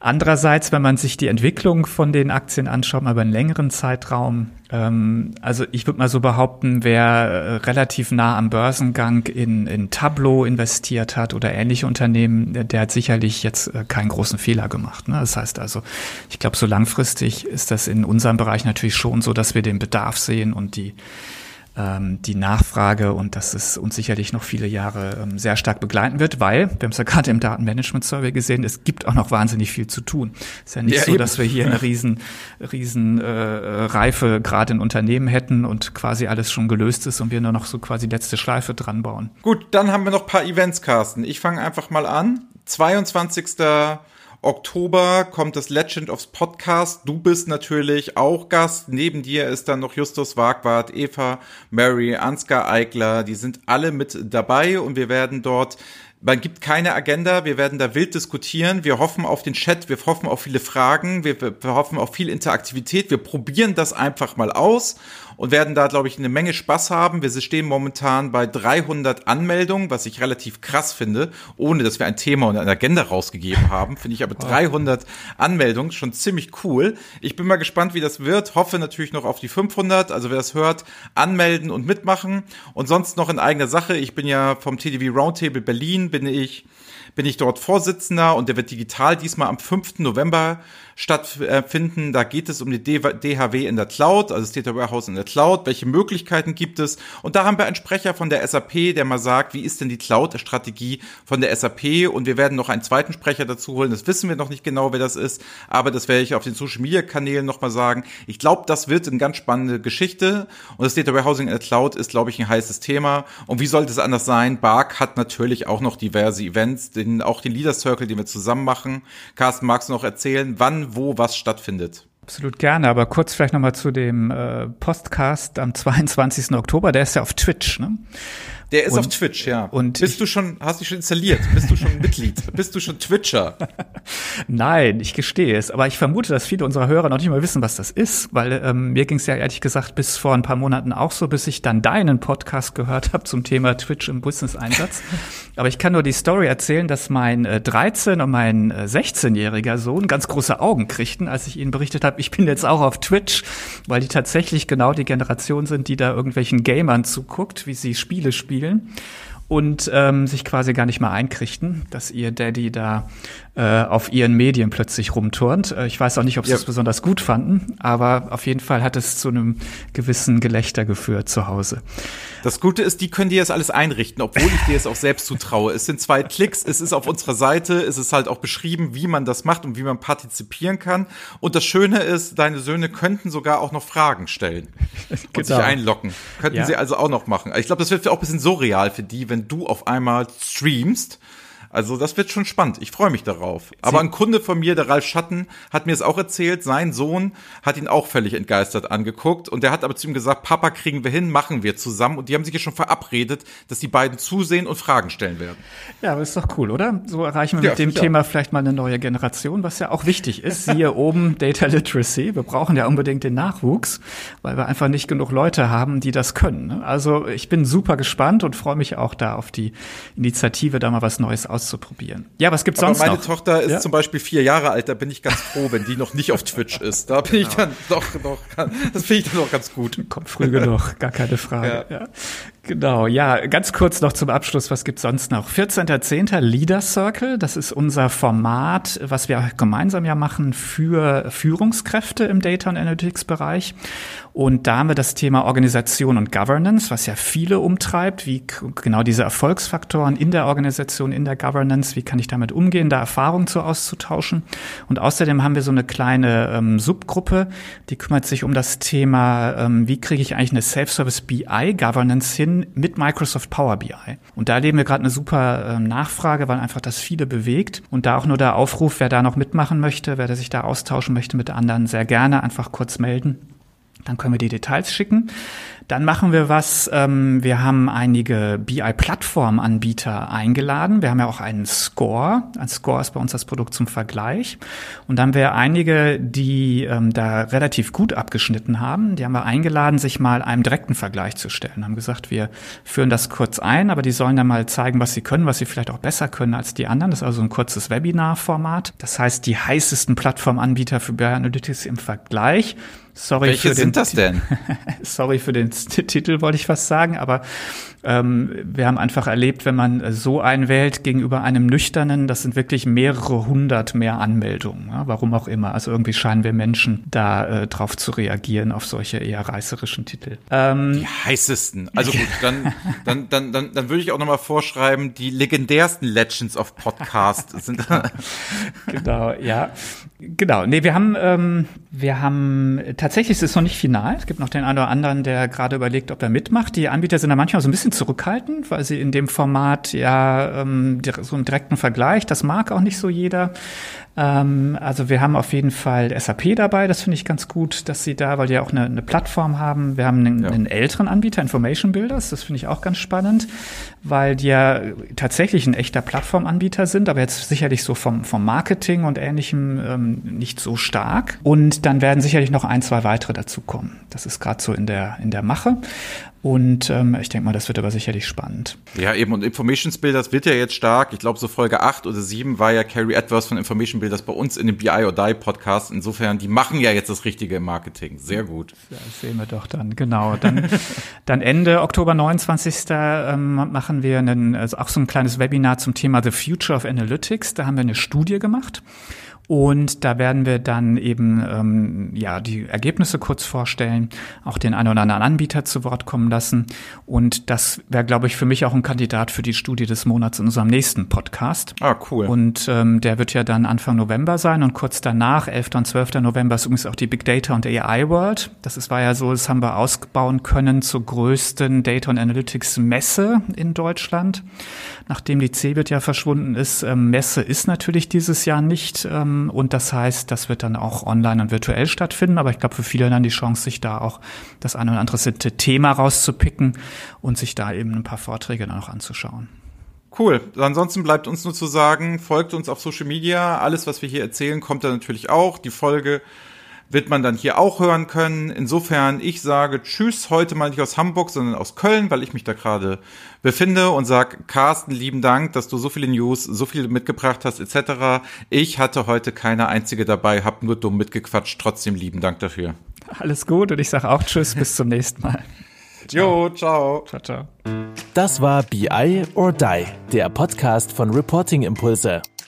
Andererseits, wenn man sich die Entwicklung von den Aktien anschaut, mal über einen längeren Zeitraum, ähm, also ich würde mal so behaupten, wer äh, relativ nah am Börsengang in, in Tableau investiert hat oder ähnliche Unternehmen, der, hat sicherlich jetzt äh, keinen großen Fehler gemacht. Ne? Das heißt also, ich glaube, so langfristig ist das in unserem Bereich natürlich schon so, dass wir den Bedarf sehen und die die Nachfrage und dass es uns sicherlich noch viele Jahre ähm, sehr stark begleiten wird, weil, wir haben es ja gerade im Datenmanagement-Survey gesehen, es gibt auch noch wahnsinnig viel zu tun. Es ist ja nicht ja, so, eben. dass wir hier eine riesen, riesen äh, Reife gerade in Unternehmen hätten und quasi alles schon gelöst ist und wir nur noch so quasi letzte Schleife dran bauen. Gut, dann haben wir noch paar Events, Carsten. Ich fange einfach mal an. 22. Oktober kommt das Legend of Podcast. Du bist natürlich auch Gast. Neben dir ist dann noch Justus Wagwart, Eva, Mary, Ansgar Eigler. Die sind alle mit dabei und wir werden dort man gibt keine Agenda, wir werden da wild diskutieren, wir hoffen auf den Chat, wir hoffen auf viele Fragen, wir, wir hoffen auf viel Interaktivität, wir probieren das einfach mal aus und werden da, glaube ich, eine Menge Spaß haben. Wir stehen momentan bei 300 Anmeldungen, was ich relativ krass finde, ohne dass wir ein Thema und eine Agenda rausgegeben haben. Finde ich aber 300 Anmeldungen schon ziemlich cool. Ich bin mal gespannt, wie das wird. Hoffe natürlich noch auf die 500. Also wer das hört, anmelden und mitmachen. Und sonst noch in eigener Sache. Ich bin ja vom TDV Roundtable Berlin, bin ich bin ich dort Vorsitzender und der wird digital diesmal am 5. November stattfinden. Da geht es um die DHW in der Cloud, also das Data Warehouse in der Cloud. Welche Möglichkeiten gibt es? Und da haben wir einen Sprecher von der SAP, der mal sagt, wie ist denn die Cloud-Strategie von der SAP? Und wir werden noch einen zweiten Sprecher dazu holen. Das wissen wir noch nicht genau, wer das ist, aber das werde ich auf den Social-Media-Kanälen nochmal sagen. Ich glaube, das wird eine ganz spannende Geschichte. Und das Data Warehousing in der Cloud ist, glaube ich, ein heißes Thema. Und wie sollte es anders sein? Bark hat natürlich auch noch diverse Events, den, auch den Leader Circle, den wir zusammen machen. Carsten, magst du noch erzählen, wann wo was stattfindet. Absolut gerne, aber kurz vielleicht nochmal zu dem äh, Podcast am 22. Oktober, der ist ja auf Twitch, ne? Der ist und, auf Twitch, ja. Und bist du schon, hast du schon installiert? Bist du schon Mitglied? bist du schon Twitcher? Nein, ich gestehe es. Aber ich vermute, dass viele unserer Hörer noch nicht mal wissen, was das ist, weil ähm, mir ging es ja ehrlich gesagt bis vor ein paar Monaten auch so, bis ich dann deinen Podcast gehört habe zum Thema Twitch im Business-Einsatz. Aber ich kann nur die Story erzählen, dass mein äh, 13- und mein äh, 16-jähriger Sohn ganz große Augen kriegten, als ich ihnen berichtet habe, ich bin jetzt auch auf Twitch, weil die tatsächlich genau die Generation sind, die da irgendwelchen Gamern zuguckt, wie sie Spiele spielen und ähm, sich quasi gar nicht mehr einkrichten, dass ihr Daddy da äh, auf ihren Medien plötzlich rumturnt. Äh, ich weiß auch nicht, ob sie ja. das besonders gut fanden, aber auf jeden Fall hat es zu einem gewissen Gelächter geführt zu Hause. Das Gute ist, die können dir das alles einrichten, obwohl ich dir es auch selbst zutraue. Es sind zwei Klicks, es ist auf unserer Seite, es ist halt auch beschrieben, wie man das macht und wie man partizipieren kann. Und das Schöne ist, deine Söhne könnten sogar auch noch Fragen stellen und genau. sich einloggen. Könnten ja. sie also auch noch machen. Ich glaube, das wird auch ein bisschen surreal für die, wenn du auf einmal streamst also das wird schon spannend. Ich freue mich darauf. Aber ein Kunde von mir, der Ralf Schatten, hat mir es auch erzählt. Sein Sohn hat ihn auch völlig entgeistert angeguckt und der hat aber zu ihm gesagt, Papa kriegen wir hin, machen wir zusammen. Und die haben sich ja schon verabredet, dass die beiden zusehen und Fragen stellen werden. Ja, aber ist doch cool, oder? So erreichen wir ja, mit dem Thema auch. vielleicht mal eine neue Generation, was ja auch wichtig ist. Siehe oben Data Literacy. Wir brauchen ja unbedingt den Nachwuchs, weil wir einfach nicht genug Leute haben, die das können. Ne? Also ich bin super gespannt und freue mich auch da auf die Initiative, da mal was Neues auszuprobieren auszuprobieren. Ja, was gibt's sonst meine noch? Meine Tochter ist ja? zum Beispiel vier Jahre alt, da bin ich ganz froh, wenn die noch nicht auf Twitch ist. Da bin ich genau. dann doch noch, das finde ich dann noch ganz gut. Kommt früh genug, gar keine Frage. Ja. ja. Genau, ja, ganz kurz noch zum Abschluss, was gibt's sonst noch? 14.10. Leader Circle, das ist unser Format, was wir gemeinsam ja machen für Führungskräfte im Data und Analytics Bereich. Und da haben wir das Thema Organisation und Governance, was ja viele umtreibt, wie genau diese Erfolgsfaktoren in der Organisation, in der Governance, wie kann ich damit umgehen, da Erfahrungen zu auszutauschen. Und außerdem haben wir so eine kleine ähm, Subgruppe, die kümmert sich um das Thema, ähm, wie kriege ich eigentlich eine Self-Service BI Governance hin, hin mit Microsoft Power BI. Und da erleben wir gerade eine super äh, Nachfrage, weil einfach das viele bewegt. Und da auch nur der Aufruf, wer da noch mitmachen möchte, wer sich da austauschen möchte mit anderen, sehr gerne einfach kurz melden. Dann können wir die Details schicken. Dann machen wir was. Ähm, wir haben einige BI-Plattform-Anbieter eingeladen. Wir haben ja auch einen Score. Ein Score ist bei uns das Produkt zum Vergleich. Und dann haben wir einige, die ähm, da relativ gut abgeschnitten haben. Die haben wir eingeladen, sich mal einem direkten Vergleich zu stellen. Haben gesagt, wir führen das kurz ein, aber die sollen dann mal zeigen, was sie können, was sie vielleicht auch besser können als die anderen. Das ist also ein kurzes Webinar-Format. Das heißt, die heißesten Plattformanbieter für BI Analytics im Vergleich Sorry Welche für sind das denn? Sorry für den Titel, wollte ich fast sagen, aber ähm, wir haben einfach erlebt, wenn man so einwählt gegenüber einem nüchternen, das sind wirklich mehrere hundert mehr Anmeldungen, ja, warum auch immer. Also irgendwie scheinen wir Menschen da äh, drauf zu reagieren auf solche eher reißerischen Titel. Ähm, die heißesten. Also gut, dann, dann, dann, dann, dann würde ich auch nochmal vorschreiben, die legendärsten Legends of Podcast sind. genau, ja. Genau. Nee, wir haben, ähm, wir haben tatsächlich ist es noch nicht final. Es gibt noch den einen oder anderen, der gerade überlegt, ob er mitmacht. Die Anbieter sind da manchmal so ein bisschen bisschen zurückhaltend, weil sie in dem Format ja ähm, so einen direkten Vergleich, das mag auch nicht so jeder. Ähm, also wir haben auf jeden Fall SAP dabei, das finde ich ganz gut, dass sie da, weil die ja auch eine, eine Plattform haben. Wir haben einen, ja. einen älteren Anbieter, Information Builders, das finde ich auch ganz spannend, weil die ja tatsächlich ein echter Plattformanbieter sind, aber jetzt sicherlich so vom, vom Marketing und ähnlichem ähm, nicht so stark. Und dann werden sicherlich noch ein, zwei weitere dazukommen. Das ist gerade so in der, in der Mache. Und ähm, ich denke mal, das wird aber sicherlich spannend. Ja, eben, und Information Builders wird ja jetzt stark. Ich glaube, so Folge 8 oder 7 war ja Carrie Edwards von Information Builders bei uns in dem BI or Die Podcast. Insofern, die machen ja jetzt das Richtige im Marketing. Sehr gut. Ja, das sehen wir doch dann, genau. Dann, dann Ende Oktober 29. Ähm, machen wir einen, also auch so ein kleines Webinar zum Thema The Future of Analytics. Da haben wir eine Studie gemacht. Und da werden wir dann eben ähm, ja die Ergebnisse kurz vorstellen, auch den einen oder anderen Anbieter zu Wort kommen lassen. Und das wäre, glaube ich, für mich auch ein Kandidat für die Studie des Monats in unserem nächsten Podcast. Ah, cool. Und ähm, der wird ja dann Anfang November sein und kurz danach, 11. und 12. November, ist übrigens auch die Big Data und AI World. Das ist, war ja so, das haben wir ausbauen können zur größten Data und Analytics Messe in Deutschland. Nachdem die CeBIT ja verschwunden ist, ähm, Messe ist natürlich dieses Jahr nicht. Ähm, und das heißt, das wird dann auch online und virtuell stattfinden. Aber ich glaube, für viele dann die Chance, sich da auch das eine oder andere Thema rauszupicken und sich da eben ein paar Vorträge dann auch anzuschauen. Cool. Ansonsten bleibt uns nur zu sagen, folgt uns auf Social Media. Alles, was wir hier erzählen, kommt da natürlich auch. Die Folge wird man dann hier auch hören können. Insofern, ich sage Tschüss, heute mal nicht aus Hamburg, sondern aus Köln, weil ich mich da gerade befinde und sag Carsten, lieben Dank, dass du so viele News, so viel mitgebracht hast, etc. Ich hatte heute keine einzige dabei, hab nur dumm mitgequatscht. Trotzdem lieben Dank dafür. Alles gut und ich sage auch Tschüss, bis zum nächsten Mal. Jo, ciao. Ciao, ciao. Das war BI or Die, der Podcast von Reporting Impulse.